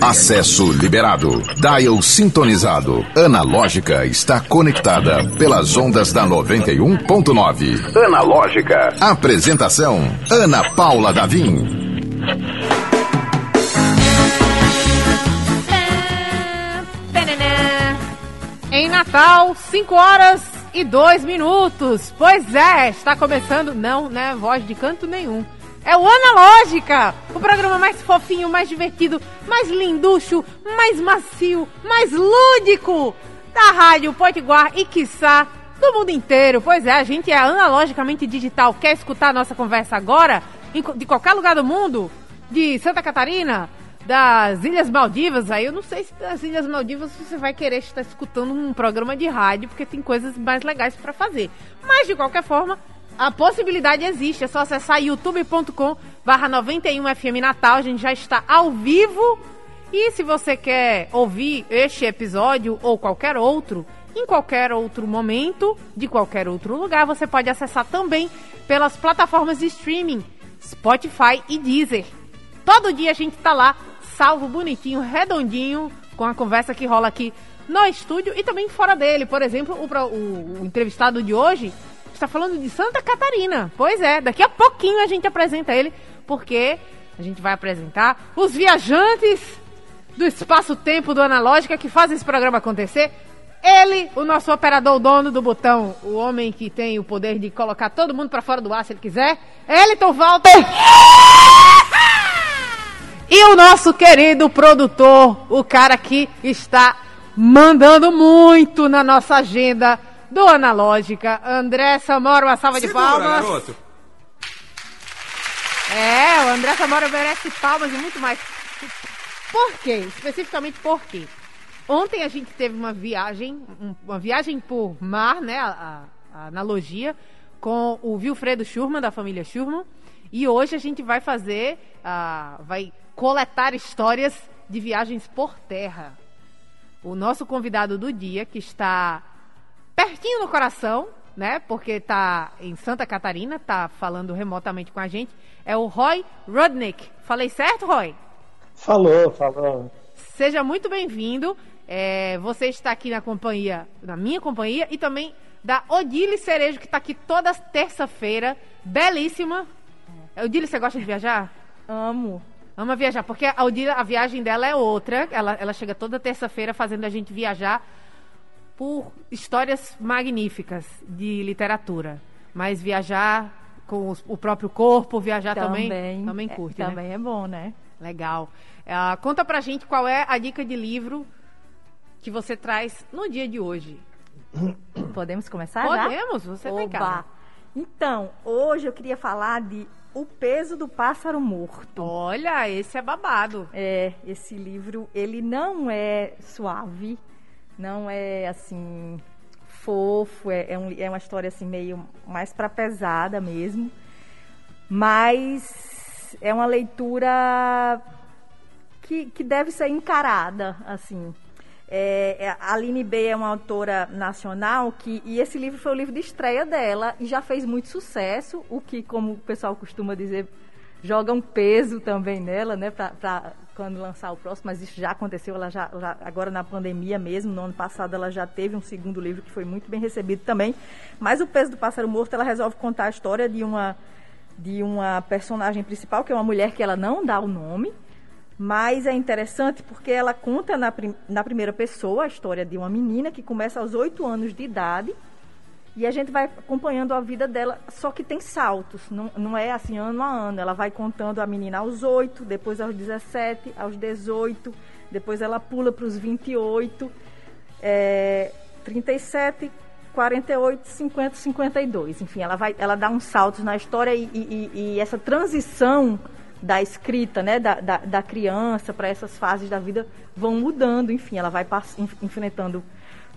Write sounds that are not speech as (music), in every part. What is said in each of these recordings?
Acesso liberado. Dial sintonizado. Analógica está conectada pelas ondas da 91.9. Analógica. Apresentação: Ana Paula Davim. Em Natal, 5 horas e 2 minutos. Pois é, está começando. Não, né? Voz de canto nenhum. É o Analógica, o programa mais fofinho, mais divertido, mais linducho, mais macio, mais lúdico da Rádio Potiguar e, quiçá, do mundo inteiro. Pois é, a gente é analogicamente digital. Quer escutar a nossa conversa agora? De qualquer lugar do mundo? De Santa Catarina? Das Ilhas Maldivas? Aí eu não sei se das Ilhas Maldivas você vai querer estar escutando um programa de rádio, porque tem coisas mais legais para fazer. Mas, de qualquer forma, a possibilidade existe, é só acessar youtube.com barra 91FM Natal, a gente já está ao vivo. E se você quer ouvir este episódio ou qualquer outro, em qualquer outro momento, de qualquer outro lugar, você pode acessar também pelas plataformas de streaming, Spotify e Deezer. Todo dia a gente tá lá, salvo, bonitinho, redondinho, com a conversa que rola aqui no estúdio e também fora dele. Por exemplo, o, o, o entrevistado de hoje está falando de Santa Catarina. Pois é, daqui a pouquinho a gente apresenta ele, porque a gente vai apresentar os viajantes do espaço-tempo do Analógica que fazem esse programa acontecer. Ele, o nosso operador, o dono do botão, o homem que tem o poder de colocar todo mundo para fora do ar se ele quiser, Eliton Walter. E o nosso querido produtor, o cara que está mandando muito na nossa agenda do Analógica, André Samora, uma salva Segura, de palmas. Garoto. É, o André Samora merece palmas e muito mais. Por quê? Especificamente por quê? Ontem a gente teve uma viagem, uma viagem por mar, né? A, a analogia, com o Wilfredo Schurman, da família Schurman. E hoje a gente vai fazer, uh, vai coletar histórias de viagens por terra. O nosso convidado do dia, que está pertinho no coração, né? Porque tá em Santa Catarina, tá falando remotamente com a gente. É o Roy Rudnick. Falei certo, Roy? Falou, falou. Seja muito bem-vindo. É, você está aqui na companhia, na minha companhia, e também da Odile Cerejo, que está aqui toda terça-feira. Belíssima. Odile, você gosta de viajar? Amo. Ama viajar, porque a Odile, a viagem dela é outra. Ela, ela chega toda terça-feira fazendo a gente viajar por histórias magníficas de literatura. Mas viajar com o próprio corpo, viajar também, também, também curte, é, né? Também é bom, né? Legal. Uh, conta pra gente qual é a dica de livro que você traz no dia de hoje. (coughs) Podemos começar Podemos, já? você tem cá. Então, hoje eu queria falar de O Peso do Pássaro Morto. Olha, esse é babado. É, esse livro, ele não é suave, não é assim fofo, é, é, um, é uma história assim meio mais para pesada mesmo, mas é uma leitura que, que deve ser encarada assim. É, é, a Aline B é uma autora nacional que e esse livro foi o livro de estreia dela e já fez muito sucesso, o que como o pessoal costuma dizer joga um peso também nela, né, para quando lançar o próximo, mas isso já aconteceu, ela já, já, agora na pandemia mesmo, no ano passado ela já teve um segundo livro que foi muito bem recebido também. Mas o peso do pássaro morto, ela resolve contar a história de uma de uma personagem principal, que é uma mulher que ela não dá o nome, mas é interessante porque ela conta na, na primeira pessoa a história de uma menina que começa aos oito anos de idade e a gente vai acompanhando a vida dela, só que tem saltos, não, não é assim ano a ano. Ela vai contando a menina aos 8, depois aos 17, aos 18, depois ela pula para os 28, é, 37, 48, 50, 52. Enfim, ela, vai, ela dá uns saltos na história e, e, e essa transição da escrita, né, da, da, da criança para essas fases da vida vão mudando. Enfim, ela vai enfrentando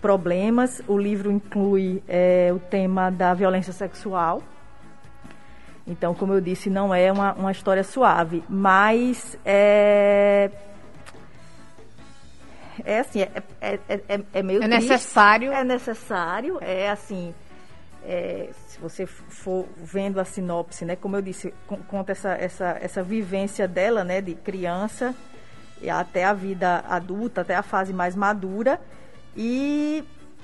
problemas. O livro inclui é, o tema da violência sexual. Então, como eu disse, não é uma, uma história suave, mas é, é assim, é, é, é, é meio É triste, necessário. É necessário, é assim, é, se você for vendo a sinopse, né, como eu disse, conta essa, essa, essa vivência dela, né, de criança, até a vida adulta, até a fase mais madura. E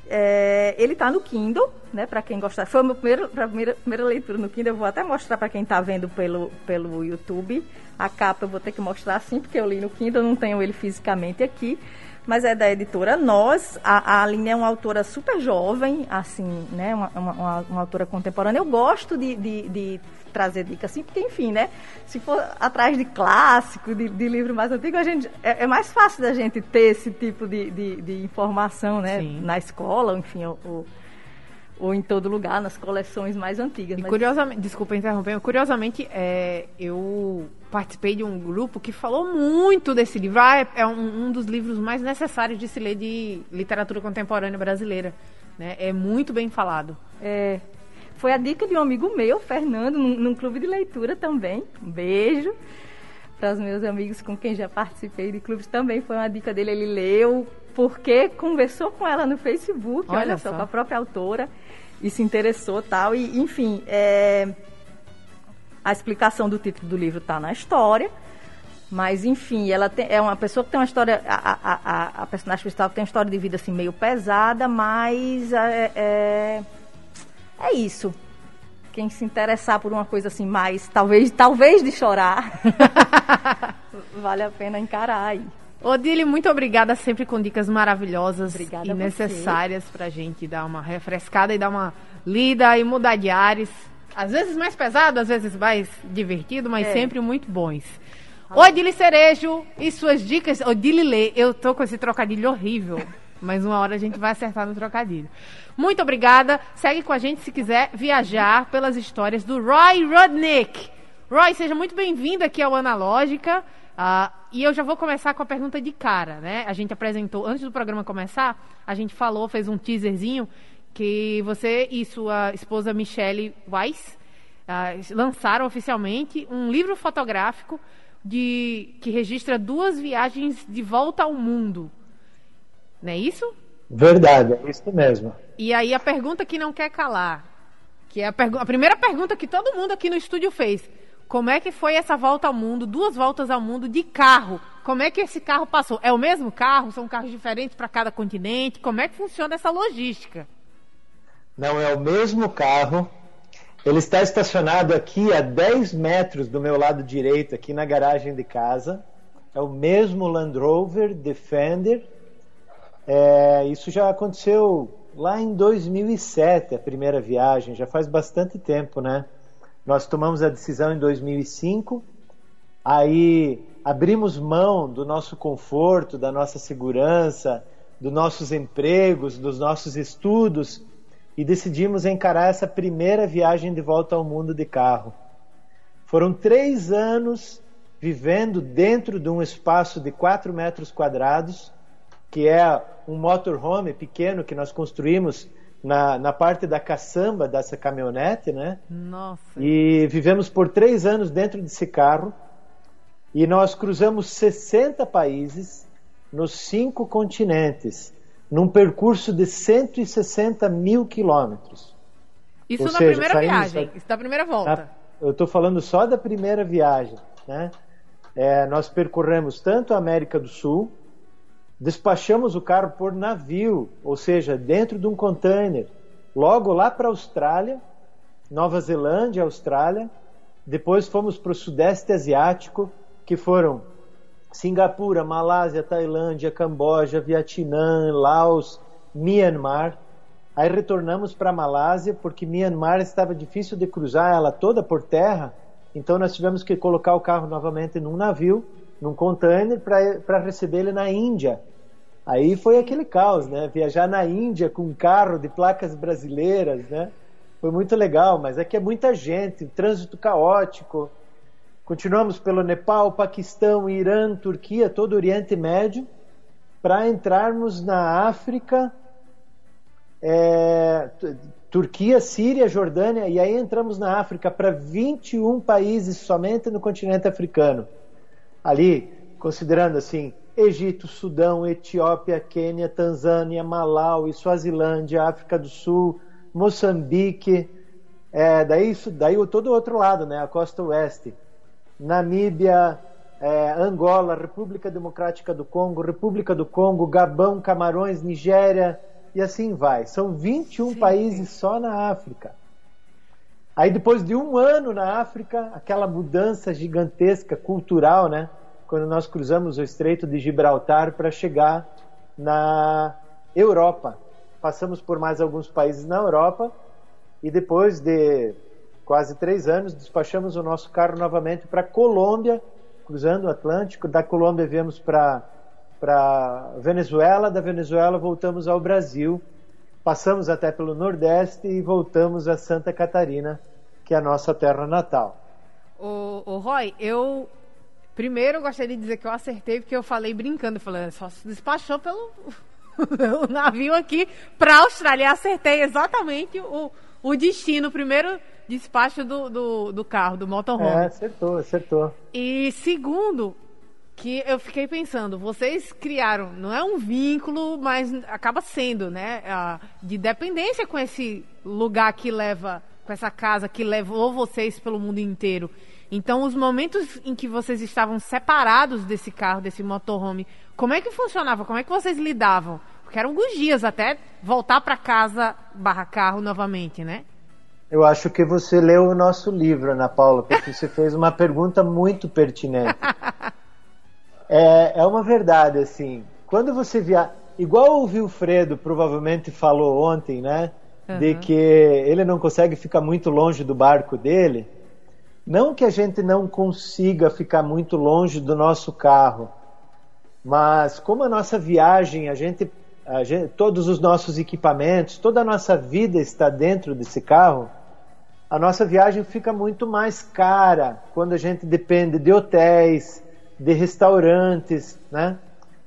é, ele está no Kindle, né? Para quem gostar. Foi a minha primeira, primeira, primeira leitura no Kindle. Eu vou até mostrar para quem está vendo pelo, pelo YouTube. A capa eu vou ter que mostrar assim, porque eu li no Kindle, não tenho ele fisicamente aqui. Mas é da editora Nós. A, a Aline é uma autora super jovem, assim, né? Uma, uma, uma autora contemporânea. Eu gosto de, de, de trazer dicas assim, porque, enfim, né? Se for atrás de clássico, de, de livro mais antigo, a gente, é, é, mais fácil da gente ter esse tipo de, de, de informação, né? Sim. Na escola, enfim, ou, ou, em todo lugar, nas coleções mais antigas. E Mas... curiosamente, desculpa interromper, curiosamente, é, eu participei de um grupo que falou muito desse livro. Ah, é, é um, um, dos livros mais necessários de se ler de literatura contemporânea brasileira. Né? É muito bem falado. É, foi a dica de um amigo meu, Fernando, num, num clube de leitura também. Um beijo para os meus amigos com quem já participei de clubes também. Foi uma dica dele, ele leu, porque conversou com ela no Facebook, olha, olha só, com a própria autora, e se interessou tal. E, enfim, é, a explicação do título do livro está na história. Mas, enfim, ela tem, é uma pessoa que tem uma história. A, a, a, a personagem principal tem uma história de vida assim, meio pesada, mas é, é é isso. Quem se interessar por uma coisa assim mais, talvez, talvez de chorar, (laughs) vale a pena encarar aí. Odile, muito obrigada sempre com dicas maravilhosas obrigada e necessárias pra gente dar uma refrescada e dar uma lida e mudar de ares. Às vezes mais pesado, às vezes mais divertido, mas é. sempre muito bons. Odile Cerejo e suas dicas. Odile Lê, eu tô com esse trocadilho horrível. (laughs) Mas uma hora a gente vai acertar no trocadilho. Muito obrigada. Segue com a gente se quiser viajar pelas histórias do Roy Rudnick. Roy, seja muito bem-vindo aqui ao Analógica. Uh, e eu já vou começar com a pergunta de cara, né? A gente apresentou, antes do programa começar, a gente falou, fez um teaserzinho, que você e sua esposa Michelle Weiss uh, lançaram oficialmente um livro fotográfico de que registra duas viagens de volta ao mundo. Não é isso? Verdade, é isso mesmo. E aí a pergunta que não quer calar, que é a, a primeira pergunta que todo mundo aqui no estúdio fez. Como é que foi essa volta ao mundo, duas voltas ao mundo de carro? Como é que esse carro passou? É o mesmo carro? São carros diferentes para cada continente? Como é que funciona essa logística? Não, é o mesmo carro. Ele está estacionado aqui a 10 metros do meu lado direito, aqui na garagem de casa. É o mesmo Land Rover Defender é, isso já aconteceu lá em 2007, a primeira viagem, já faz bastante tempo, né? Nós tomamos a decisão em 2005, aí abrimos mão do nosso conforto, da nossa segurança, dos nossos empregos, dos nossos estudos e decidimos encarar essa primeira viagem de volta ao mundo de carro. Foram três anos vivendo dentro de um espaço de 4 metros quadrados, que é um motorhome pequeno que nós construímos na, na parte da caçamba dessa caminhonete, né? Nossa. E vivemos por três anos dentro desse carro e nós cruzamos 60 países nos cinco continentes, num percurso de 160 mil quilômetros. Isso Ou na seja, primeira viagem, isso da primeira volta. Na, eu estou falando só da primeira viagem, né? É, nós percorremos tanto a América do Sul, despachamos o carro por navio, ou seja, dentro de um container, logo lá para a Austrália, Nova Zelândia, Austrália. Depois fomos para o Sudeste Asiático, que foram Singapura, Malásia, Tailândia, Camboja, Vietnã, Laos, Myanmar. Aí retornamos para a Malásia, porque Myanmar estava difícil de cruzar ela toda por terra, então nós tivemos que colocar o carro novamente num navio num container para receber ele na Índia. Aí foi aquele caos, né? Viajar na Índia com um carro de placas brasileiras, né? Foi muito legal, mas é que é muita gente, trânsito caótico. Continuamos pelo Nepal, Paquistão, Irã, Turquia, todo o Oriente Médio, para entrarmos na África, é, Turquia, Síria, Jordânia, e aí entramos na África para 21 países somente no continente africano ali, considerando assim, Egito, Sudão, Etiópia, Quênia, Tanzânia, Malau, Suazilândia, África do Sul, Moçambique, é, daí, daí todo o outro lado, né, a costa oeste, Namíbia, é, Angola, República Democrática do Congo, República do Congo, Gabão, Camarões, Nigéria e assim vai. São 21 sim, países só na África. Aí depois de um ano na África, aquela mudança gigantesca cultural, né? Quando nós cruzamos o Estreito de Gibraltar para chegar na Europa. Passamos por mais alguns países na Europa e depois de quase três anos despachamos o nosso carro novamente para Colômbia, cruzando o Atlântico. Da Colômbia viemos para para Venezuela, da Venezuela voltamos ao Brasil, passamos até pelo Nordeste e voltamos a Santa Catarina, que é a nossa terra natal. O, o Roy, eu primeiro gostaria de dizer que eu acertei porque eu falei brincando, falando só se despachou pelo (laughs) o navio aqui para a Austrália. Acertei exatamente o, o destino, o primeiro despacho do, do, do carro, do motorhome. É, acertou, acertou. E segundo, que eu fiquei pensando, vocês criaram, não é um vínculo, mas acaba sendo, né, de dependência com esse lugar que leva, com essa casa que levou vocês pelo mundo inteiro. Então, os momentos em que vocês estavam separados desse carro, desse motorhome, como é que funcionava? Como é que vocês lidavam? Porque eram alguns dias até voltar para casa barra carro novamente, né? Eu acho que você leu o nosso livro, Ana Paula, porque você fez uma pergunta muito pertinente. (laughs) É, é uma verdade, assim. Quando você via. Igual o Wilfredo provavelmente falou ontem, né? Uhum. De que ele não consegue ficar muito longe do barco dele. Não que a gente não consiga ficar muito longe do nosso carro, mas como a nossa viagem, a gente, a gente, todos os nossos equipamentos, toda a nossa vida está dentro desse carro, a nossa viagem fica muito mais cara quando a gente depende de hotéis, de restaurantes, né?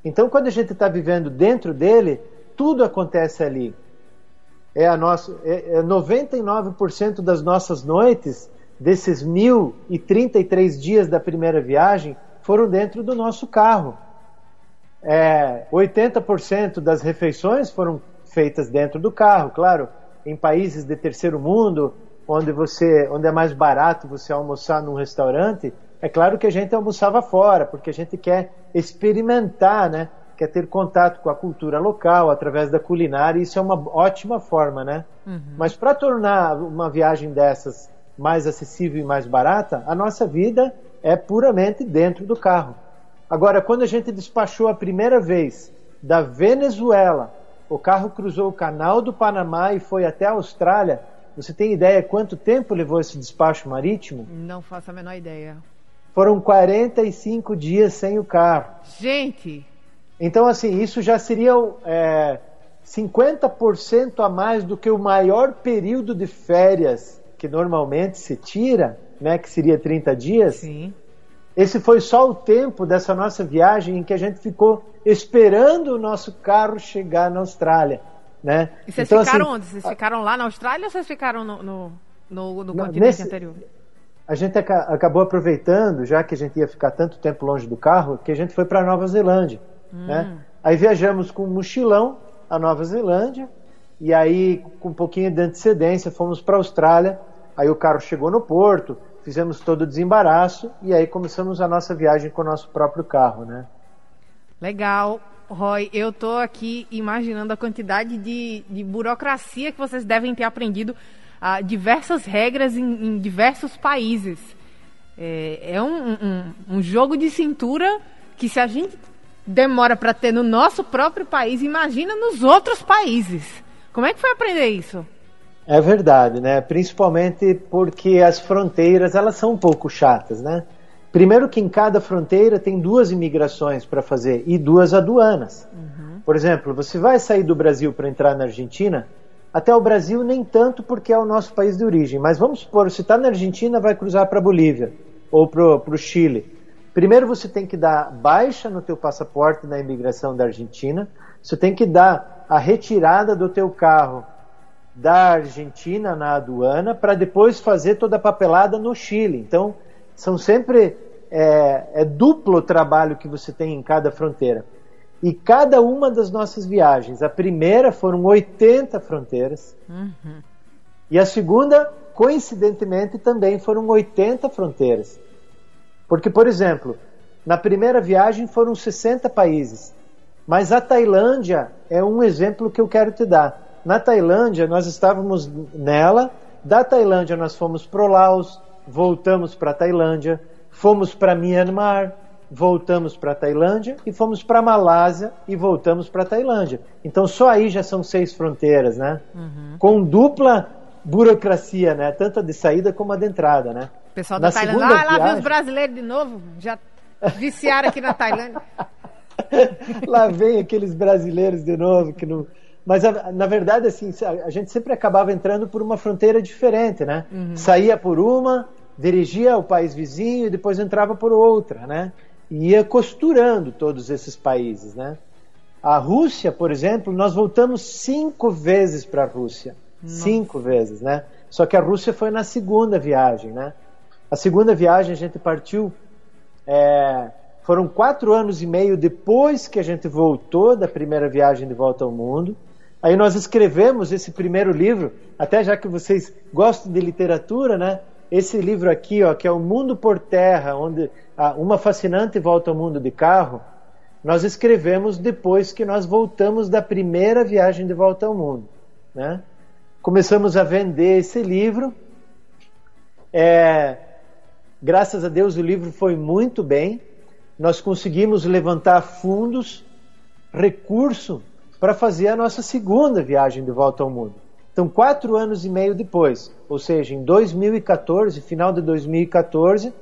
Então, quando a gente está vivendo dentro dele, tudo acontece ali. É a nossa, é, é 99% das nossas noites, desses 1.033 dias da primeira viagem, foram dentro do nosso carro. É, 80% das refeições foram feitas dentro do carro, claro. Em países de terceiro mundo, onde você, onde é mais barato você almoçar num restaurante, é claro que a gente almoçava fora, porque a gente quer experimentar, né? Quer ter contato com a cultura local através da culinária, e isso é uma ótima forma, né? Uhum. Mas para tornar uma viagem dessas mais acessível e mais barata, a nossa vida é puramente dentro do carro. Agora, quando a gente despachou a primeira vez da Venezuela, o carro cruzou o canal do Panamá e foi até a Austrália. Você tem ideia quanto tempo levou esse despacho marítimo? Não faço a menor ideia. Foram 45 dias sem o carro. Gente! Então, assim, isso já seria é, 50% a mais do que o maior período de férias que normalmente se tira, né, que seria 30 dias. Sim. Esse foi só o tempo dessa nossa viagem em que a gente ficou esperando o nosso carro chegar na Austrália. Né? E vocês então, ficaram assim, onde? Vocês ficaram lá na Austrália ou vocês ficaram no, no, no, no continente nesse, anterior? A gente acabou aproveitando, já que a gente ia ficar tanto tempo longe do carro, que a gente foi para Nova Zelândia. Hum. Né? Aí viajamos com um mochilão a Nova Zelândia, e aí, com um pouquinho de antecedência, fomos para a Austrália. Aí o carro chegou no porto, fizemos todo o desembaraço, e aí começamos a nossa viagem com o nosso próprio carro. Né? Legal. Roy, eu estou aqui imaginando a quantidade de, de burocracia que vocês devem ter aprendido ah, diversas regras em, em diversos países. É, é um, um, um, jogo de cintura que se a gente demora para ter no nosso próprio país, imagina nos outros países. Como é que foi aprender isso? É verdade, né? Principalmente porque as fronteiras elas são um pouco chatas, né? Primeiro que em cada fronteira tem duas imigrações para fazer e duas aduanas. Uhum. Por exemplo, você vai sair do Brasil para entrar na Argentina, até o Brasil, nem tanto porque é o nosso país de origem. Mas vamos supor, se está na Argentina, vai cruzar para a Bolívia ou para o Chile. Primeiro você tem que dar baixa no teu passaporte na imigração da Argentina. Você tem que dar a retirada do teu carro da Argentina na aduana para depois fazer toda a papelada no Chile. Então, são sempre é, é duplo o trabalho que você tem em cada fronteira. E cada uma das nossas viagens, a primeira foram 80 fronteiras, uhum. e a segunda, coincidentemente, também foram 80 fronteiras. Porque, por exemplo, Na primeira viagem foram 60 países. Mas a Tailândia é um exemplo que eu quero te dar. Na Tailândia, nós estávamos nela, da Tailândia nós fomos para o Laos, voltamos para a Tailândia, fomos para Myanmar, voltamos para a Tailândia e fomos para a Malásia e voltamos para a Tailândia. Então só aí já são seis fronteiras, né? Uhum. Com dupla burocracia, né? Tanto a de saída como a de entrada, né? O pessoal da na Tailândia, ah, lá viagem... os brasileiros de novo, já viciaram aqui na Tailândia. (laughs) lá vem aqueles brasileiros de novo que não mas na verdade assim a gente sempre acabava entrando por uma fronteira diferente né uhum. saía por uma dirigia ao país vizinho e depois entrava por outra né ia costurando todos esses países, né? A Rússia, por exemplo, nós voltamos cinco vezes para a Rússia, Nossa. cinco vezes, né? Só que a Rússia foi na segunda viagem, né? A segunda viagem a gente partiu, é, foram quatro anos e meio depois que a gente voltou da primeira viagem de volta ao mundo. Aí nós escrevemos esse primeiro livro, até já que vocês gostam de literatura, né? Esse livro aqui, ó, que é o Mundo por Terra, onde uma fascinante volta ao mundo de carro, nós escrevemos depois que nós voltamos da primeira viagem de volta ao mundo. Né? Começamos a vender esse livro. É, graças a Deus o livro foi muito bem. Nós conseguimos levantar fundos, recurso para fazer a nossa segunda viagem de volta ao mundo. Então, quatro anos e meio depois, ou seja, em 2014, final de 2014,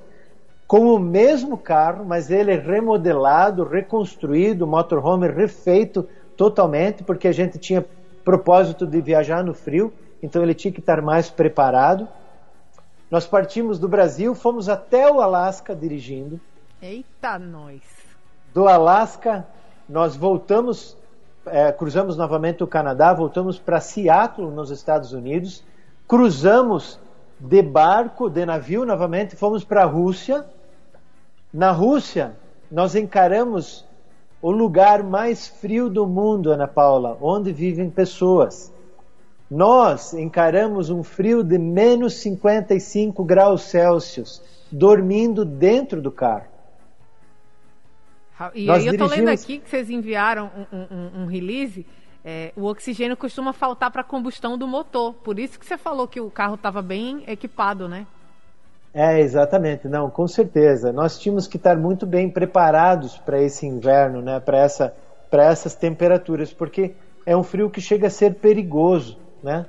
com o mesmo carro, mas ele remodelado, reconstruído, motorhome refeito totalmente, porque a gente tinha propósito de viajar no frio, então ele tinha que estar mais preparado. Nós partimos do Brasil, fomos até o Alasca dirigindo. Eita, nós! Do Alasca, nós voltamos, é, cruzamos novamente o Canadá, voltamos para Seattle, nos Estados Unidos, cruzamos de barco, de navio novamente, fomos para a Rússia, na Rússia, nós encaramos o lugar mais frio do mundo, Ana Paula, onde vivem pessoas. Nós encaramos um frio de menos 55 graus Celsius, dormindo dentro do carro. E Nós aí eu estou lendo aqui que vocês enviaram um, um, um release. É, o oxigênio costuma faltar para a combustão do motor. Por isso que você falou que o carro estava bem equipado, né? É, exatamente. Não, com certeza. Nós tínhamos que estar muito bem preparados para esse inverno, né? para essa, essas temperaturas, porque é um frio que chega a ser perigoso. Né?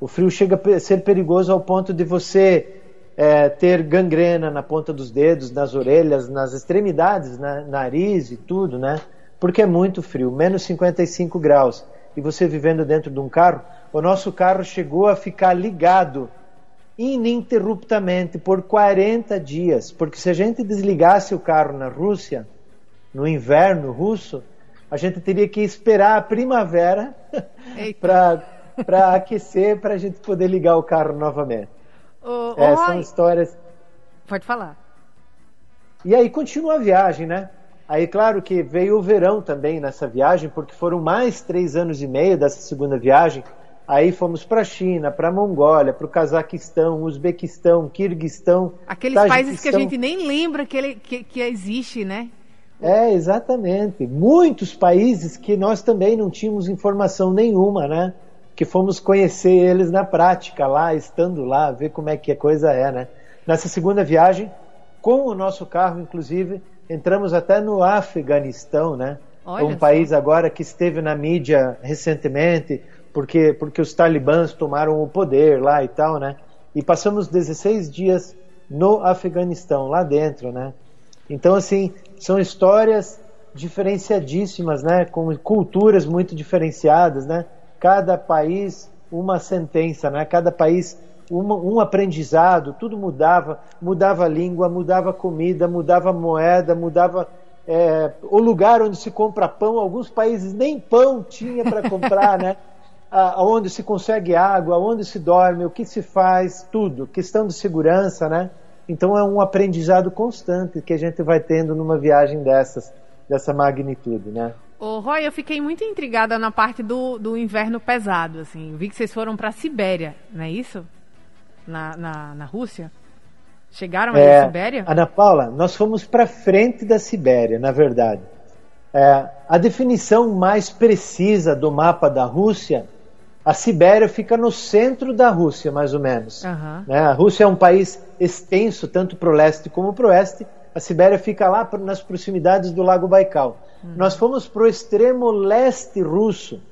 O frio chega a ser perigoso ao ponto de você é, ter gangrena na ponta dos dedos, nas orelhas, nas extremidades, na, nariz e tudo, né? Porque é muito frio, menos 55 graus. E você vivendo dentro de um carro, o nosso carro chegou a ficar ligado ininterruptamente por 40 dias, porque se a gente desligasse o carro na Rússia, no inverno russo, a gente teria que esperar a primavera (laughs) para aquecer, para a gente poder ligar o carro novamente. Oh, é, são histórias. Pode falar. E aí continua a viagem, né? Aí, claro que veio o verão também nessa viagem, porque foram mais três anos e meio dessa segunda viagem. Aí fomos para a China, para a Mongólia, para o Cazaquistão, Uzbequistão, Kirguistão. Aqueles países que a gente nem lembra que, ele, que, que existe, né? É, exatamente. Muitos países que nós também não tínhamos informação nenhuma, né? Que fomos conhecer eles na prática, lá, estando lá, ver como é que a coisa é, né? Nessa segunda viagem, com o nosso carro, inclusive, entramos até no Afeganistão, né? Olha um só. país agora que esteve na mídia recentemente, porque, porque os talibãs tomaram o poder lá e tal, né? E passamos 16 dias no Afeganistão, lá dentro, né? Então, assim, são histórias diferenciadíssimas, né? Com culturas muito diferenciadas, né? Cada país uma sentença, né? Cada país uma, um aprendizado, tudo mudava, mudava a língua, mudava a comida, mudava a moeda, mudava é, o lugar onde se compra pão. Alguns países nem pão tinha para comprar, né? (laughs) aonde se consegue água, aonde se dorme, o que se faz, tudo. Questão de segurança, né? Então é um aprendizado constante que a gente vai tendo numa viagem dessas, dessa magnitude, né? Ô, Roy, eu fiquei muito intrigada na parte do, do inverno pesado, assim. Vi que vocês foram para a Sibéria, não é isso? Na, na, na Rússia? Chegaram é, Sibéria? Ana Paula, nós fomos para frente da Sibéria, na verdade. É, a definição mais precisa do mapa da Rússia, a Sibéria fica no centro da Rússia, mais ou menos. Uhum. Né? A Rússia é um país extenso, tanto para o leste como para o oeste. A Sibéria fica lá nas proximidades do Lago Baikal. Uhum. Nós fomos para o extremo leste russo,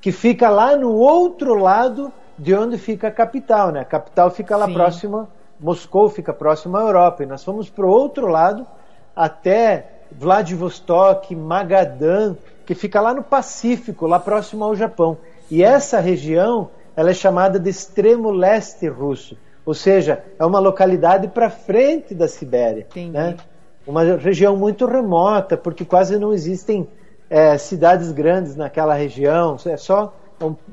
que fica lá no outro lado de onde fica a capital. Né? A capital fica lá Sim. próxima, Moscou fica próxima à Europa. E nós fomos para o outro lado até Vladivostok, Magadan, que fica lá no Pacífico, lá próximo ao Japão. E essa região ela é chamada de extremo leste russo, ou seja, é uma localidade para frente da Sibéria. Né? Uma região muito remota, porque quase não existem é, cidades grandes naquela região, é só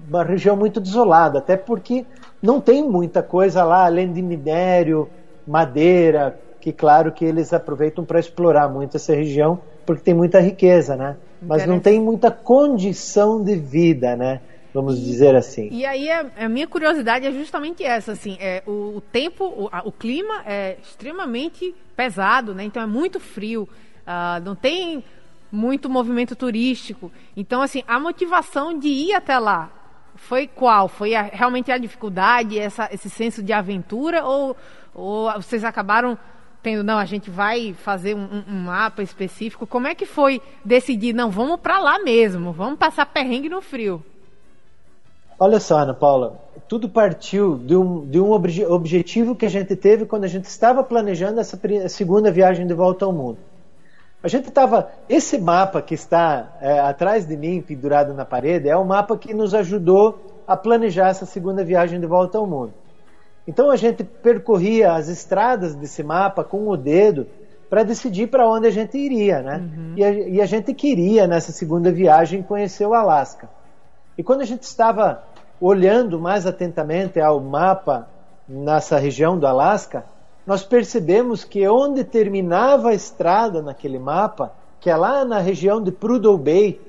uma região muito desolada, até porque não tem muita coisa lá além de minério, madeira, que claro que eles aproveitam para explorar muito essa região, porque tem muita riqueza, né? Mas não tem muita condição de vida, né? Vamos dizer assim. E aí a, a, minha curiosidade é justamente essa, assim, é o, o tempo, o, a, o, clima é extremamente pesado, né? Então é muito frio, uh, não tem muito movimento turístico. Então assim, a motivação de ir até lá foi qual? Foi a, realmente a dificuldade, essa, esse senso de aventura ou, ou vocês acabaram tendo, não, a gente vai fazer um, um, mapa específico. Como é que foi decidir, não, vamos para lá mesmo, vamos passar perrengue no frio? Olha só, Ana Paula, tudo partiu de um, de um obje, objetivo que a gente teve quando a gente estava planejando essa segunda viagem de volta ao mundo. A gente estava. Esse mapa que está é, atrás de mim, pendurado na parede, é o mapa que nos ajudou a planejar essa segunda viagem de volta ao mundo. Então a gente percorria as estradas desse mapa com o dedo para decidir para onde a gente iria, né? Uhum. E, a, e, a, gente queria nessa segunda viagem conhecer o Alasca. E quando a gente estava olhando mais atentamente ao mapa nessa região do Alasca, nós percebemos que onde terminava a estrada naquele mapa, que é lá na região de Prudhoe Bay,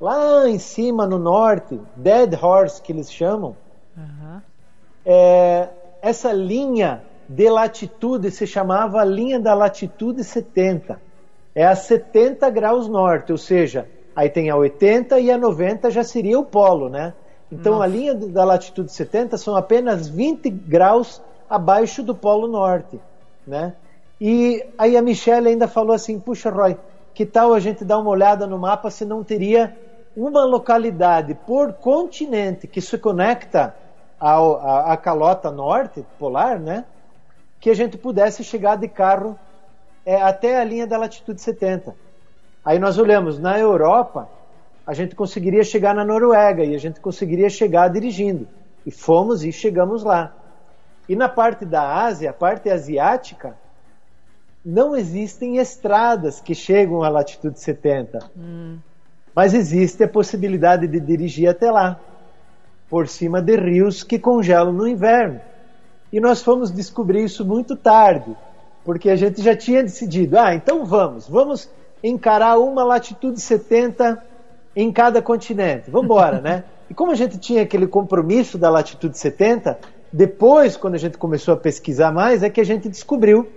lá em cima no norte, Dead Horse que eles chamam, uhum. é, essa linha de latitude se chamava linha da latitude 70. É a 70 graus norte, ou seja, aí tem a 80 e a 90 já seria o polo, né? Então Nossa. a linha da latitude 70 são apenas 20 graus abaixo do polo norte, né? E aí a Michelle ainda falou assim: "Puxa, Roy, que tal a gente dar uma olhada no mapa se não teria uma localidade por continente que se conecta à, calota norte polar, né? Que a gente pudesse chegar de carro é, até a linha da latitude 70. Aí nós olhamos na Europa, a gente conseguiria chegar na Noruega e a gente conseguiria chegar dirigindo. E fomos e chegamos lá. E na parte da Ásia, a parte asiática, não existem estradas que chegam à latitude 70. Hum. Mas existe a possibilidade de dirigir até lá por cima de rios que congelam no inverno. E nós fomos descobrir isso muito tarde, porque a gente já tinha decidido, ah, então vamos, vamos encarar uma latitude 70 em cada continente. Vamos embora, né? E como a gente tinha aquele compromisso da latitude 70, depois, quando a gente começou a pesquisar mais, é que a gente descobriu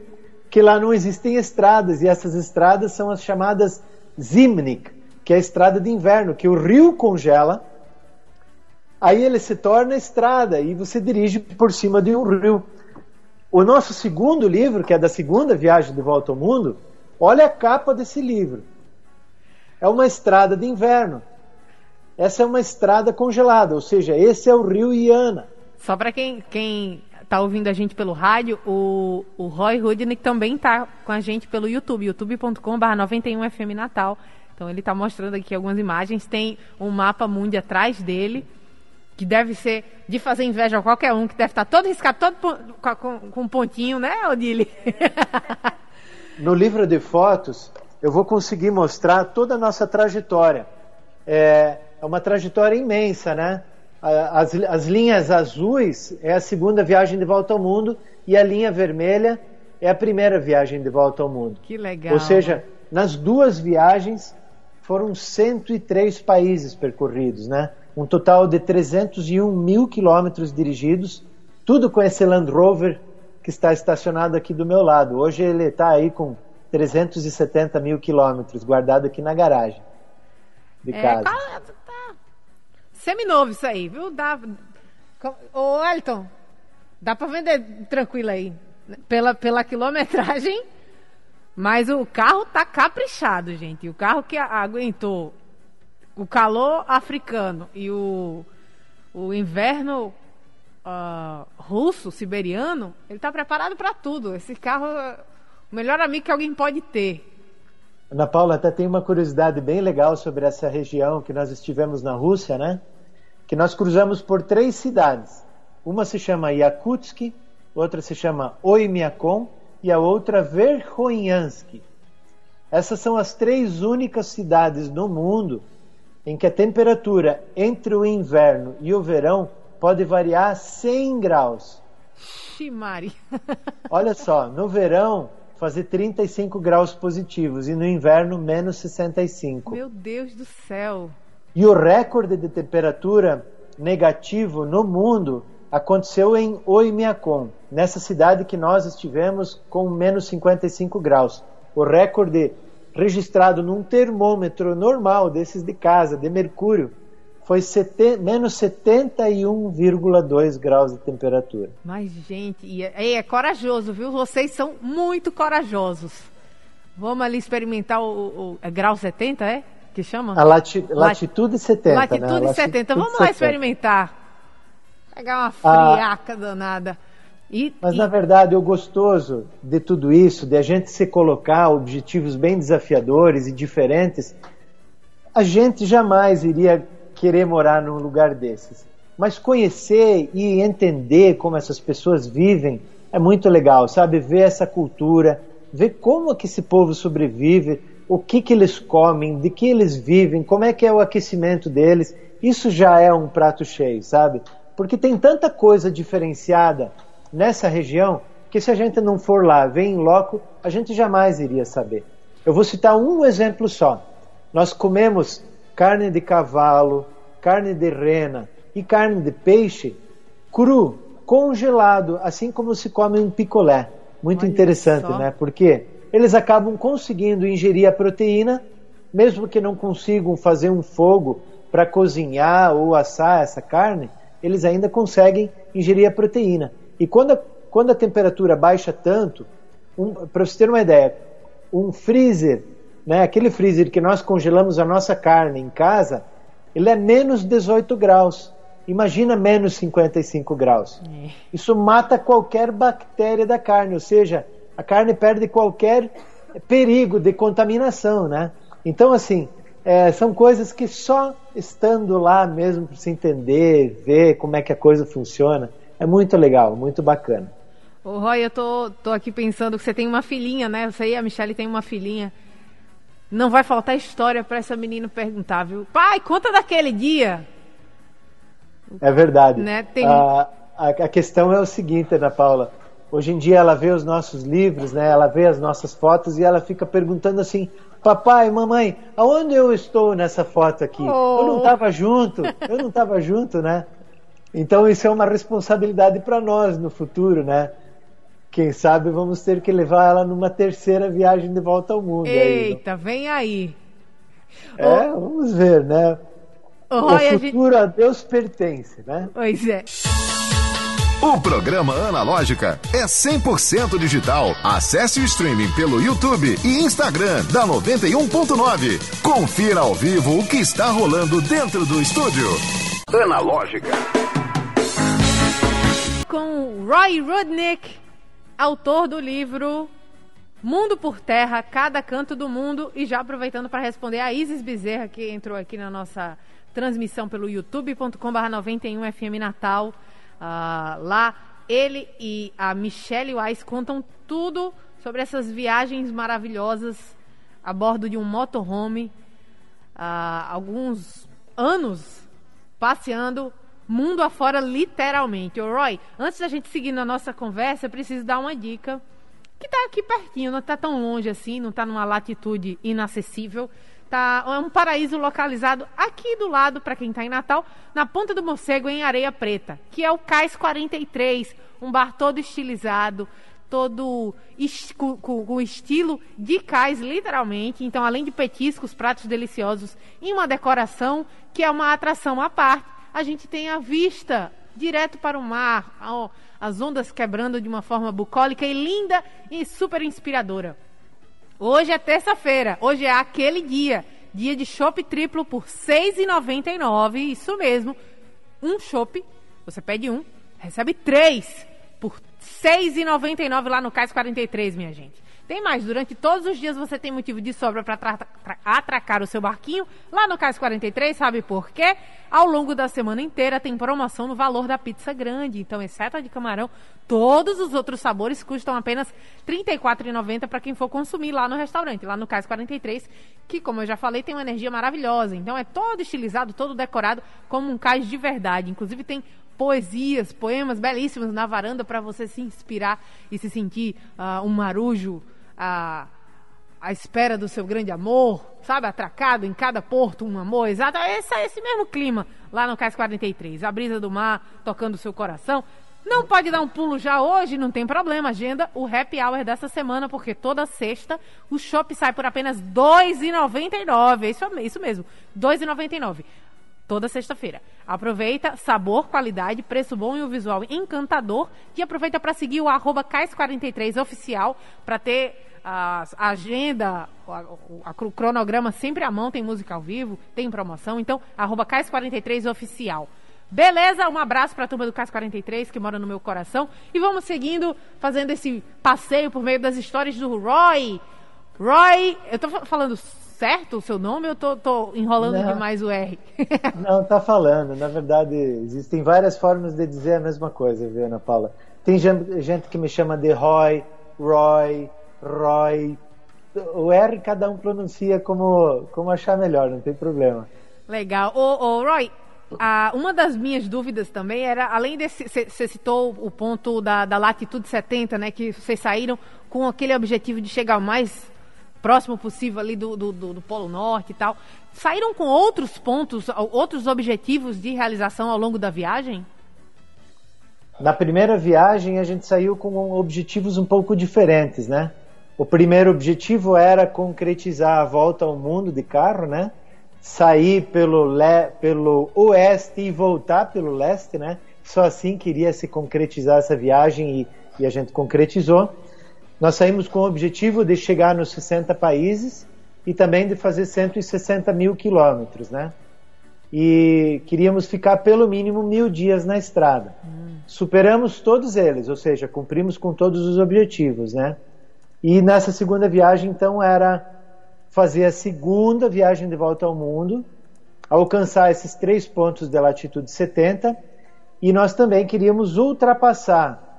que lá não existem estradas, e essas estradas são as chamadas Zimnik, que é a estrada de inverno, que o rio congela aí ele se torna estrada e você dirige por cima de um rio. O nosso segundo livro, que é da segunda viagem de volta ao mundo, olha a capa desse livro. É uma estrada de inverno. Essa é uma estrada congelada, ou seja, esse é o rio Iana. Só para quem, quem tá ouvindo a gente pelo rádio, o, o Roy Rudnick também tá com a gente pelo YouTube, youtube.com.br 91FM Natal. Então ele está mostrando aqui algumas imagens, tem um mapa mundo atrás dele que deve ser de fazer inveja a qualquer um, que deve estar todo riscado, todo com, com, com um pontinho, né, Odile? no livro de fotos, eu vou conseguir mostrar toda a nossa trajetória. É, é uma trajetória imensa, né? As, as linhas azuis é a segunda viagem de volta ao mundo e a linha vermelha é a primeira viagem de volta ao mundo. Que legal. Ou seja, nas duas viagens foram 103 países percorridos, né? um total de 301 mil quilômetros dirigidos, tudo com esse Land Rover que está estacionado aqui do meu lado. Hoje ele está aí com 370 mil quilômetros, guardado aqui na garagem de É, casa. tá, tá seminovo isso aí, viu? Dá, ô, Elton, dá pra vender tranquilo aí. Pela, pela quilometragem, mas o carro tá caprichado, gente. O carro que aguentou o calor africano e o, o inverno ah, russo, siberiano, ele tá preparado pra tudo. Esse carro é o melhor amigo que alguém pode ter. Ana Paula, até tem uma curiosidade bem legal sobre essa região que nós estivemos na Rússia, né? Que nós cruzamos por três cidades. Uma se chama Yakutsk, outra se chama Oymyakon e a outra Verkhoyansk. Essas são as três únicas cidades no mundo em que a temperatura entre o inverno e o verão pode variar 100 graus. Ximari. Olha só, no verão fazer 35 graus positivos e no inverno menos 65. Meu Deus do céu. E o recorde de temperatura negativo no mundo aconteceu em Oymyakon, nessa cidade que nós estivemos com menos 55 graus. O recorde registrado num termômetro normal desses de casa, de mercúrio, foi sete, menos 71,2 graus de temperatura. Mas, gente, é, é corajoso, viu? Vocês são muito corajosos. Vamos ali experimentar o, o- é grau 70, é? Que chama? A lati, latitude 70. Latitude né? 70. Vamos lá 70. experimentar. Pegar uma Ah. friaca danada. E, Mas e- na verdade, o gostoso de tudo isso, de a gente se colocar objetivos bem desafiadores e diferentes, a gente jamais iria querer morar num lugar desses. Mas conhecer e entender como essas pessoas vivem é muito legal, sabe? Ver essa cultura, ver como que esse povo sobrevive, o que que eles comem, de que eles vivem, como é que é o aquecimento deles. Isso já é um prato cheio, sabe? Porque tem tanta coisa diferenciada nessa região que se a gente não for lá, ver em loco, a gente jamais iria saber. Eu vou citar um exemplo só. Nós comemos carne de cavalo, carne de rena e carne de peixe cru, congelado, assim como se come um picolé. Muito Olha interessante, só. né? Porque eles acabam conseguindo ingerir a proteína, mesmo que não consigam fazer um fogo para cozinhar ou assar essa carne, eles ainda conseguem ingerir a proteína. E quando a, quando a temperatura baixa tanto, um, para você ter uma ideia, um freezer, né, aquele freezer que nós congelamos a nossa carne em casa, ele é menos 18 graus. Imagina menos 55 graus. É. Isso mata qualquer bactéria da carne, ou seja, a carne perde qualquer perigo de contaminação, né? Então, assim, é, são coisas que só estando lá mesmo para se entender, ver como é que a coisa funciona, é muito legal, muito bacana. Ô, Roy, eu tô, tô aqui pensando que você tem uma filhinha, né? Você e a Michelle tem uma filhinha. Não vai faltar história pra essa menina perguntar, viu? Pai, conta daquele dia. É verdade. Né, tem- A, a, a questão é o seguinte, Ana Paula. Hoje em dia ela vê os nossos livros, né? Ela vê as nossas fotos e ela fica perguntando assim: Papai, mamãe, aonde eu estou nessa foto aqui? Oh. Eu não estava junto, eu não estava junto, né? Então isso é uma responsabilidade para nós no futuro, né? Quem sabe vamos ter que levar ela numa terceira viagem de volta ao mundo. aí? Eita, vem aí. é, vamos ver, né? Ô, O Roy, a gente... futuro a Deus pertence, né? Pois é. O programa Analógica é 100% digital. Acesse o streaming pelo YouTube e Instagram da 91.9. Confira ao vivo o que está rolando dentro do estúdio. Analógica. Com Roy Rudnick, autor do livro Mundo por Terra, Cada Canto do Mundo. E já aproveitando para responder a Isis Bezerra, que entrou aqui na nossa transmissão pelo youtube.com.br 91FM Natal. Ah, lá, ele e a Michelle Weiss contam tudo sobre essas viagens maravilhosas a bordo de um motorhome. há alguns anos passeando mundo afora, literalmente. Ô, Roy, antes da gente seguir na nossa conversa, eu preciso dar uma dica que tá aqui pertinho, não tá tão longe assim, não tá numa latitude inacessível. Tá, é um paraíso localizado aqui do lado, para quem está em Natal, na Ponta do Morcego, em Areia Preta, que é o Cais 43, um bar todo estilizado, todo com, com, estilo de cais, literalmente. Então, além de petiscos, pratos deliciosos e uma decoração que é uma atração à parte, a gente tem a vista direto para o mar, as ondas quebrando de uma forma bucólica e linda e super inspiradora. Hoje é terça-feira, hoje é aquele dia, dia de chopp triplo por R$ 6,99, isso mesmo. Um chopp, você pede um, recebe três por R$ 6,99 lá no Cais 43, minha gente. Tem mais, durante todos os dias você tem motivo de sobra para atracar o seu barquinho lá no Cais 43, sabe por quê? Ao longo da semana inteira tem promoção no valor da pizza grande. Então, exceto a de camarão, todos os outros sabores custam apenas R$ 34,90 para quem for consumir lá no restaurante, lá no Cais 43, que, como eu já falei, tem uma energia maravilhosa. Então, é todo estilizado, todo decorado como um cais de verdade. Inclusive, tem poesias, poemas belíssimos na varanda para você se inspirar e se sentir uh, um marujo à, à espera do seu grande amor, sabe? Atracado em cada porto, um amor, exato. Esse é esse mesmo clima lá no Cais 43. A brisa do mar tocando o seu coração. Não pode dar um pulo já hoje, não tem problema. Agenda o happy hour dessa semana, porque toda sexta o shopping sai por apenas R$ 2,99. Isso, isso mesmo, R$ 2,99 toda sexta-feira. Aproveita, sabor, qualidade, preço bom e o visual encantador. E aproveita para seguir o arroba CAIS43 oficial para ter a, agenda, o cronograma sempre à mão, tem música ao vivo, tem promoção. Então, arroba CAIS43 oficial. Beleza? Um abraço para a turma do CAS 43 que mora no meu coração. E vamos seguindo, fazendo esse passeio por meio das histórias do Roy. Roy, eu estou falando certo o seu nome ou tô, tô enrolando não, demais o R? (laughs) não, tá falando. Na verdade, existem várias formas de dizer a mesma coisa, viu, Ana Paula? Tem gente, gente que me chama de Roy, Roy, Roy. O R cada um pronuncia como, como achar melhor, não tem problema. Legal. Ô, ô Roy, ah, uma das minhas dúvidas também era, além desse, você citou o ponto da, da latitude 70, né, que vocês saíram com aquele objetivo de chegar o mais próximo possível ali do, do, do, do Polo Norte e tal. Saíram com outros pontos, outros objetivos de realização ao longo da viagem? Na primeira viagem a gente saiu com objetivos um pouco diferentes, né? O primeiro objetivo era concretizar a volta ao mundo de carro, né? Sair pelo, le, pelo oeste e voltar pelo leste, né? Só assim queria se concretizar essa viagem e, e a gente concretizou. Nós saímos com o objetivo de chegar nos 60 países e também de fazer 160 mil quilômetros, né? E queríamos ficar pelo mínimo mil dias na estrada. Hum. Superamos todos eles, ou seja, cumprimos com todos os objetivos, né? E nessa segunda viagem, então, era fazer a segunda viagem de volta ao mundo, alcançar esses três pontos de latitude 70, e nós também queríamos ultrapassar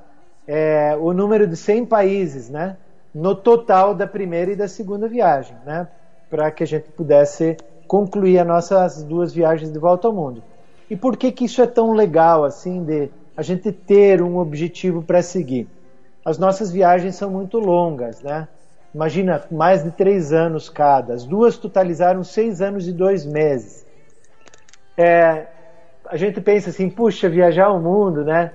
é, o número de 100 países, né? No total da primeira e da segunda viagem, né? Para que a gente pudesse concluir as nossas duas viagens de volta ao mundo. E por que que isso é tão legal, assim, de a gente ter um objetivo para seguir? As nossas viagens são muito longas, né? Imagina, mais de três anos cada. As duas totalizaram seis anos e dois meses. É, a gente pensa assim, puxa, viajar o mundo, né?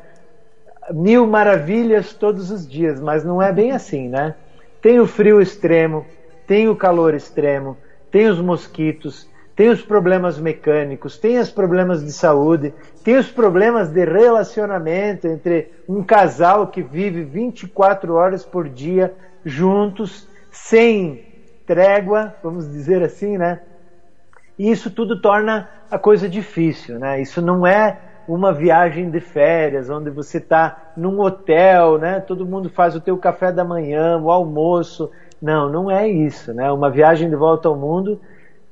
Mil maravilhas todos os dias, mas não é bem assim, né? Tem o frio extremo, tem o calor extremo, tem os mosquitos, tem os problemas mecânicos, tem os problemas de saúde, tem os problemas de relacionamento entre um casal que vive 24 horas por dia juntos, sem trégua, vamos dizer assim, né? E isso tudo torna a coisa difícil, né? Isso não é uma viagem de férias, onde você está num hotel, né? Todo mundo faz o teu café da manhã, o almoço. Não, não é isso, né? Uma viagem de volta ao mundo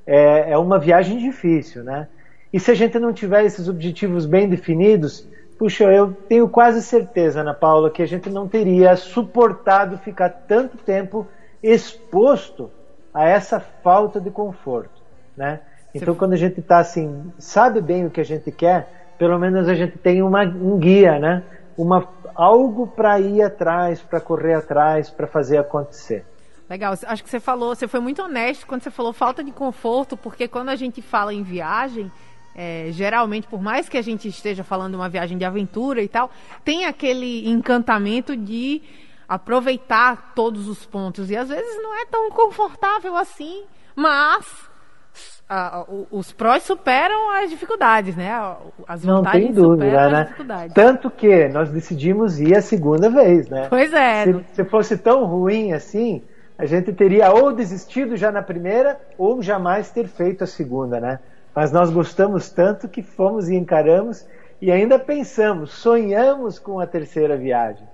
é, é uma viagem difícil, né? E se a gente não tiver esses objetivos bem definidos, puxa, eu tenho quase certeza, Ana Paula, que a gente não teria suportado ficar tanto tempo exposto a essa falta de conforto, né? Então, quando a gente está assim, sabe bem o que a gente quer, pelo menos a gente tem uma, um guia, né? Uma, algo para ir atrás, para correr atrás, para fazer acontecer. Legal, acho que você falou, você foi muito honesto quando você falou falta de conforto, porque quando a gente fala em viagem, é, geralmente, por mais que a gente esteja falando uma viagem de aventura e tal, tem aquele encantamento de aproveitar todos os pontos. E às vezes não é tão confortável assim, mas a, os prós superam as dificuldades, né? As Não tem dúvida, né? Tanto que nós decidimos ir a segunda vez, né? Pois é. Se, se fosse tão ruim assim, a gente teria ou desistido já na primeira ou jamais ter feito a segunda, né? Mas nós gostamos tanto que fomos e encaramos e ainda pensamos, sonhamos com a terceira viagem.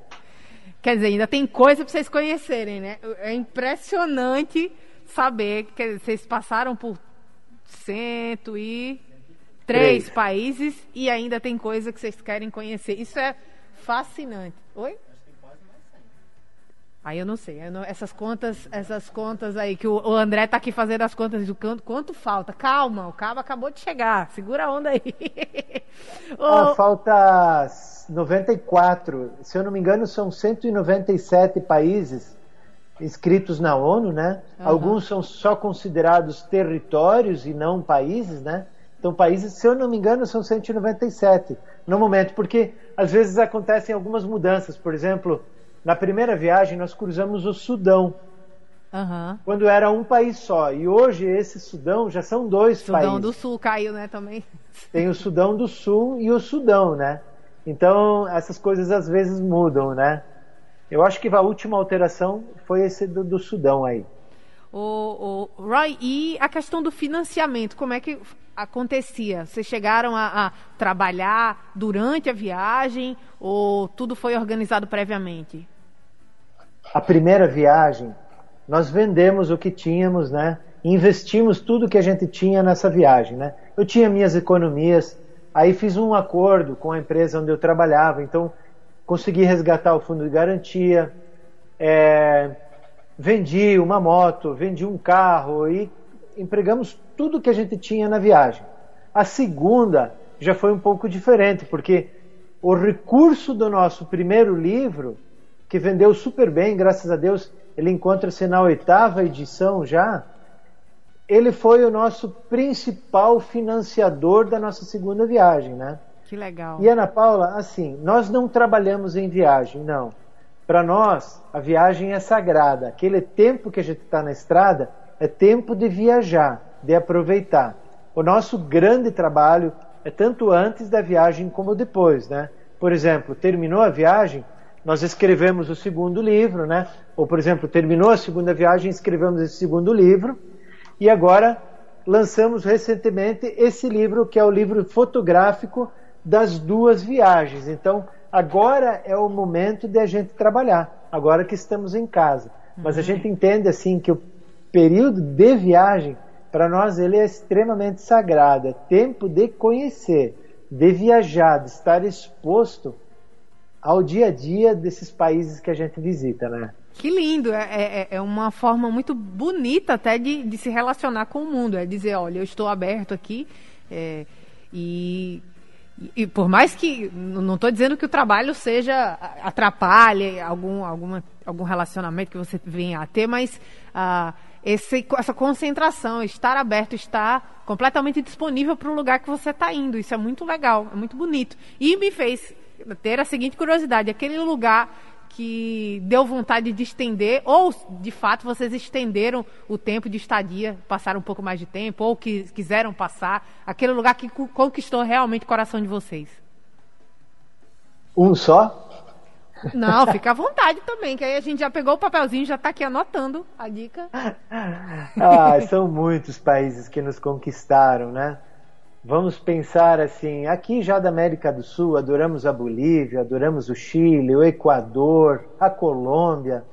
Quer dizer, ainda tem coisa para vocês conhecerem, né? É impressionante saber que vocês passaram por cento e três países e ainda tem coisa que vocês querem conhecer. Isso é fascinante. Oi? Aí eu não sei, eu não, essas contas, essas contas aí que o, o André está aqui fazendo as contas do canto, quanto falta? Calma, o cabo acabou de chegar, segura a onda aí. (laughs) ah, falta 94, se eu não me engano são 197 países inscritos na ONU, né? Uhum. Alguns são só considerados territórios e não países, né? Então, países, se eu não me engano, são 197 no momento, porque às vezes acontecem algumas mudanças. Por exemplo, na primeira viagem nós cruzamos o Sudão, uhum. quando era um país só. E hoje esse Sudão já são dois Sudão países. Sudão do Sul caiu, né, também. Tem o Sudão do Sul e o Sudão, né? Então essas coisas às vezes mudam, né? Eu acho que a última alteração foi esse do, do Sudão aí. O, o, Roy, e a questão do financiamento, como é que acontecia? Vocês chegaram a, a, trabalhar durante a viagem ou tudo foi organizado previamente? A primeira viagem, nós vendemos o que tínhamos, né? Investimos tudo que a gente tinha nessa viagem, né? Eu tinha minhas economias, aí fiz um acordo com a empresa onde eu trabalhava, então consegui resgatar o fundo de garantia, é, vendi uma moto, vendi um carro e empregamos tudo que a gente tinha na viagem. A segunda já foi um pouco diferente, porque o recurso do nosso primeiro livro, que vendeu super bem, graças a Deus, ele encontra-se na oitava edição já. Ele foi o nosso principal financiador da nossa segunda viagem, né? Que legal. E Ana Paula, assim, nós não trabalhamos em viagem, não. Para nós, a viagem é sagrada. Aquele tempo que a gente está na estrada é tempo de viajar, de aproveitar. O nosso grande trabalho é tanto antes da viagem como depois, né? Por exemplo, terminou a viagem, nós escrevemos o segundo livro, né? Ou, por exemplo, terminou a segunda viagem, escrevemos esse segundo livro, e agora lançamos recentemente esse livro, que é o livro fotográfico das duas viagens. Então, agora é o momento de a gente trabalhar, agora que estamos em casa. Mas a uhum. gente entende assim que o período de viagem para nós ele é extremamente sagrado, é tempo de conhecer, de viajar, de estar exposto ao dia a dia desses países que a gente visita, né? Que lindo, é, é, é uma forma muito bonita até de, de, se relacionar com o mundo, é dizer, olha, eu estou aberto aqui é, e e, por mais que não estou dizendo que o trabalho seja atrapalhe algum alguma, algum relacionamento que você venha a ter, mas ah, esse, essa concentração, estar aberto, estar completamente disponível para o lugar que você está indo, isso é muito legal, é muito bonito. E me fez ter a seguinte curiosidade: aquele lugar que deu vontade de estender, ou de fato vocês estenderam o tempo de estadia, passaram um pouco mais de tempo, ou que quiseram passar, aquele lugar que conquistou realmente o coração de vocês? Um só? Não, fica à vontade também, que aí a gente já pegou o papelzinho, já está aqui anotando a dica. (laughs) ah, são muitos países que nos conquistaram, né? Vamos pensar assim, aqui já da América do Sul, adoramos a Bolívia, adoramos o Chile, o Equador, a Colômbia.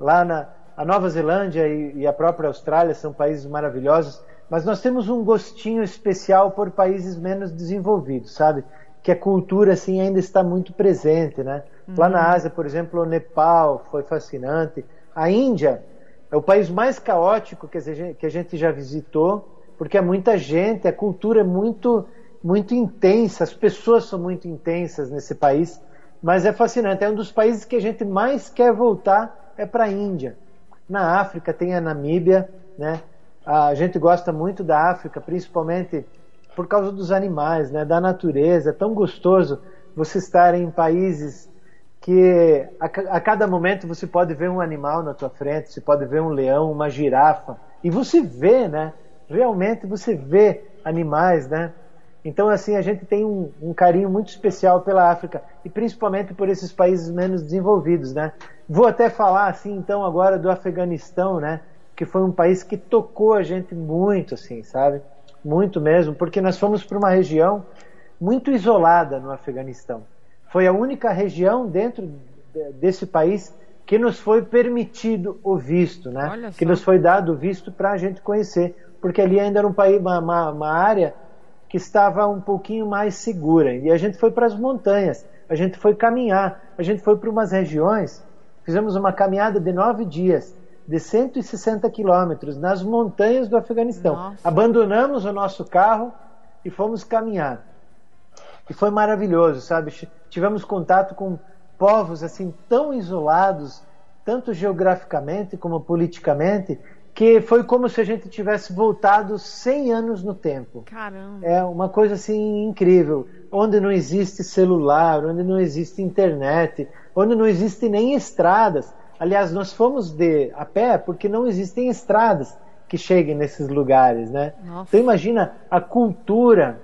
Lá na a Nova Zelândia e, e a própria Austrália são países maravilhosos, mas nós temos um gostinho especial por países menos desenvolvidos, sabe? Que a cultura assim ainda está muito presente, né? Uhum. Lá na uhum. Ásia, por exemplo, o Nepal foi fascinante. A Índia é o país mais caótico que a gente já visitou porque é muita gente, a cultura é muito, muito intensa, as pessoas são muito intensas nesse país, mas é fascinante. É um dos países que a gente mais quer voltar é para a Índia. Na África tem a Namíbia, né? A gente gosta muito da África, principalmente por causa dos animais, né? Da natureza. É tão gostoso você estar em países que a, cada momento você pode ver um animal na tua frente, você pode ver um leão, uma girafa, e você vê, né? Realmente você vê animais, né? Então, assim, a gente tem um, um, carinho muito especial pela África e principalmente por esses países menos desenvolvidos, né? Vou até falar, assim, então, agora do Afeganistão, né? Que foi um país que tocou a gente muito, assim, sabe? Muito mesmo, porque nós fomos para uma região muito isolada no Afeganistão. Foi a única região dentro desse país que nos foi permitido o visto, né? Que nos foi dado o visto para a gente conhecer, porque ali ainda era um país, uma, uma, uma área que estava um pouquinho mais segura. E a gente foi para as montanhas, a gente foi caminhar, a gente foi para umas regiões, fizemos uma caminhada de nove dias, de 160 quilômetros, nas montanhas do Afeganistão. Nossa. Abandonamos o nosso carro e fomos caminhar. E foi maravilhoso, sabe? Tivemos contato com povos assim tão isolados, tanto geograficamente como politicamente, que foi como se a gente tivesse voltado 100 anos no tempo. Caramba. É uma coisa assim incrível, onde não existe celular, onde não existe internet, onde não existe nem estradas. Aliás, nós fomos de a pé porque não existem estradas que cheguem nesses lugares, né? Nossa. Então imagina a cultura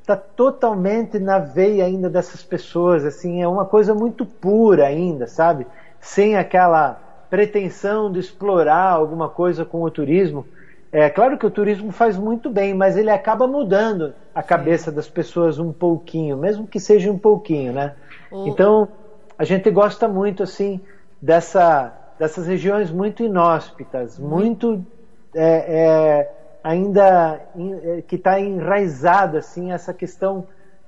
está totalmente na veia ainda dessas pessoas, assim, é uma coisa muito pura ainda, sabe? Sem aquela pretensão de explorar alguma coisa com o turismo. É claro que o turismo faz muito bem, mas ele acaba mudando a cabeça Sim. das pessoas um pouquinho, mesmo que seja um pouquinho, né? O... Então, a gente gosta muito, assim, dessa, dessas regiões muito inóspitas, uhum. muito é, é, ainda é, que está enraizado, assim, essa questão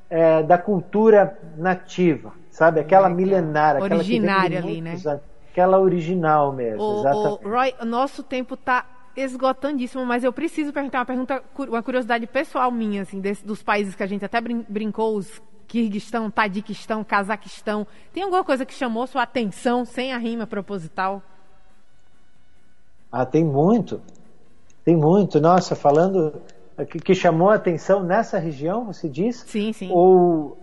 é, da cultura nativa, sabe? Aquela milenária, originária ali, né? Anos aquela original mesmo. O, o Roy, nosso tempo está esgotandíssimo, mas eu preciso perguntar uma pergunta, uma curiosidade pessoal minha, assim, desse, dos países que a gente até brin brincou, os Kirguistão, Tadiquistão, Cazaquistão. Tem alguma coisa que chamou sua atenção sem a rima proposital? Ah, tem muito. Tem muito. Nossa, falando que, que chamou a atenção nessa região, você diz? Sim, sim. Ou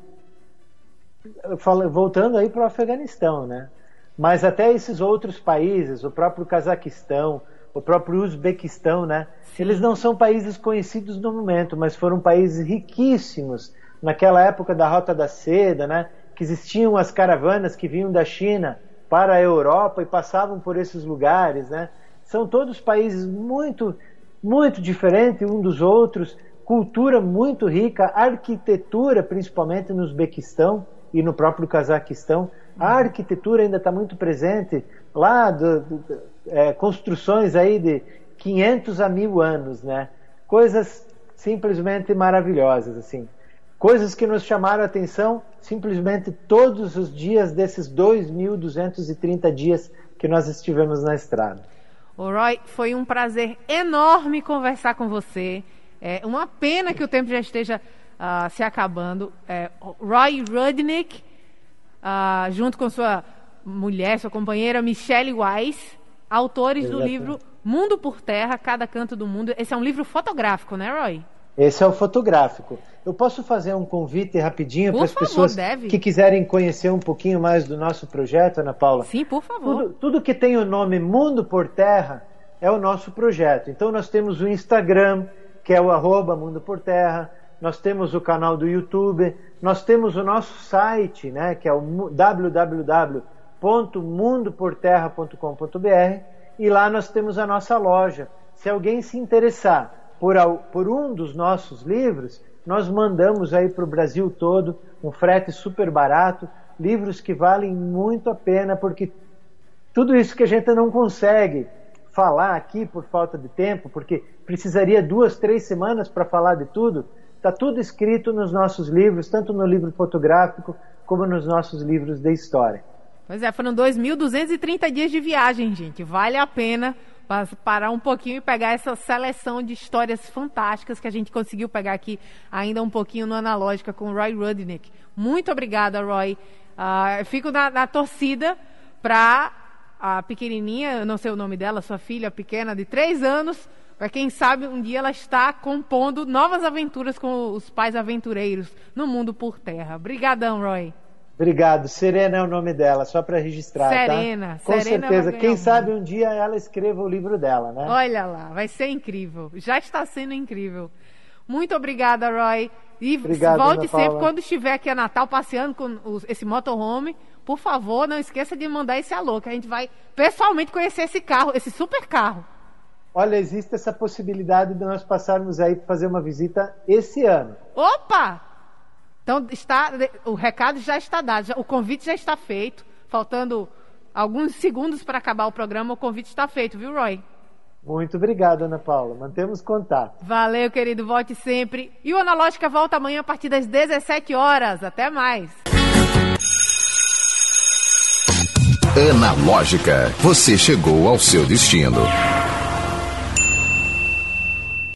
voltando aí para o Afeganistão, né? Mas até esses outros países, o próprio Cazaquistão, o próprio Uzbequistão, né? Eles não são países conhecidos no momento, mas foram países riquíssimos naquela época da Rota da Seda, né? Que existiam as caravanas que vinham da China para a Europa e passavam por esses lugares, né? São todos países muito, muito diferentes um dos outros, cultura muito rica, arquitetura, principalmente no Uzbequistão e no próprio Cazaquistão. A arquitetura ainda está muito presente lá, do, do, é, construções aí de 500 a mil anos, né? Coisas simplesmente maravilhosas, assim. Coisas que nos chamaram a atenção simplesmente todos os dias desses 2.230 dias que nós estivemos na estrada. O Roy, foi um prazer enorme conversar com você. É uma pena que o tempo já esteja uh, se acabando. É, Roy Rudnick uh, junto com sua mulher, sua companheira Michelle Weiss, autores Exatamente. do livro Mundo por Terra, Cada Canto do Mundo. Esse é um livro fotográfico, né, Roy? Esse é o fotográfico. Eu posso fazer um convite rapidinho para as pessoas deve. que quiserem conhecer um pouquinho mais do nosso projeto, Ana Paula? Sim, por favor. Tudo, tudo que tem o nome Mundo por Terra é o nosso projeto. Então nós temos o Instagram, que é o arroba Mundo por Terra, nós temos o canal do YouTube, nós temos o nosso site, né, que é o www.mundoporterra.com.br e lá nós temos a nossa loja. Se alguém se interessar por, por um dos nossos livros, nós mandamos aí para o Brasil todo um frete super barato, livros que valem muito a pena, porque tudo isso que a gente não consegue falar aqui por falta de tempo, porque precisaria duas, três semanas para falar de tudo, Está tudo escrito nos nossos livros, tanto no livro fotográfico como nos nossos livros de história. Pois é, foram 2.230 dias de viagem, gente. Vale a pena parar um pouquinho e pegar essa seleção de histórias fantásticas que a gente conseguiu pegar aqui ainda um pouquinho no Analógica com o Roy Rudnick. Muito obrigada, Roy. Uh, fico na, na torcida para a pequenininha, não sei o nome dela, sua filha pequena de três anos, para quem sabe um dia ela está compondo novas aventuras com os pais aventureiros no mundo por terra. Obrigadão, Roy. Obrigado. Serena é o nome dela, só para registrar. Serena, tá? Com Serena certeza. Quem um sabe um dia ela escreva o livro dela, né? Olha lá, vai ser incrível. Já está sendo incrível. Muito obrigada, Roy. E Obrigado, volte sempre Paula. quando estiver aqui a Natal passeando com os, esse motorhome. Por favor, não esqueça de mandar esse alô, que a gente vai pessoalmente conhecer esse carro, esse super carro. Olha, existe essa possibilidade de nós passarmos aí para fazer uma visita esse ano. Opa! Então está, o recado já está dado, já- o convite já está feito. Faltando alguns segundos para acabar o programa, o convite está feito, viu, Roy? Muito obrigado, Ana Paula. Mantemos contato. Valeu, querido, volte sempre. E o Analógica volta amanhã a partir das 17 horas. Até mais. Analógica, você chegou ao seu destino.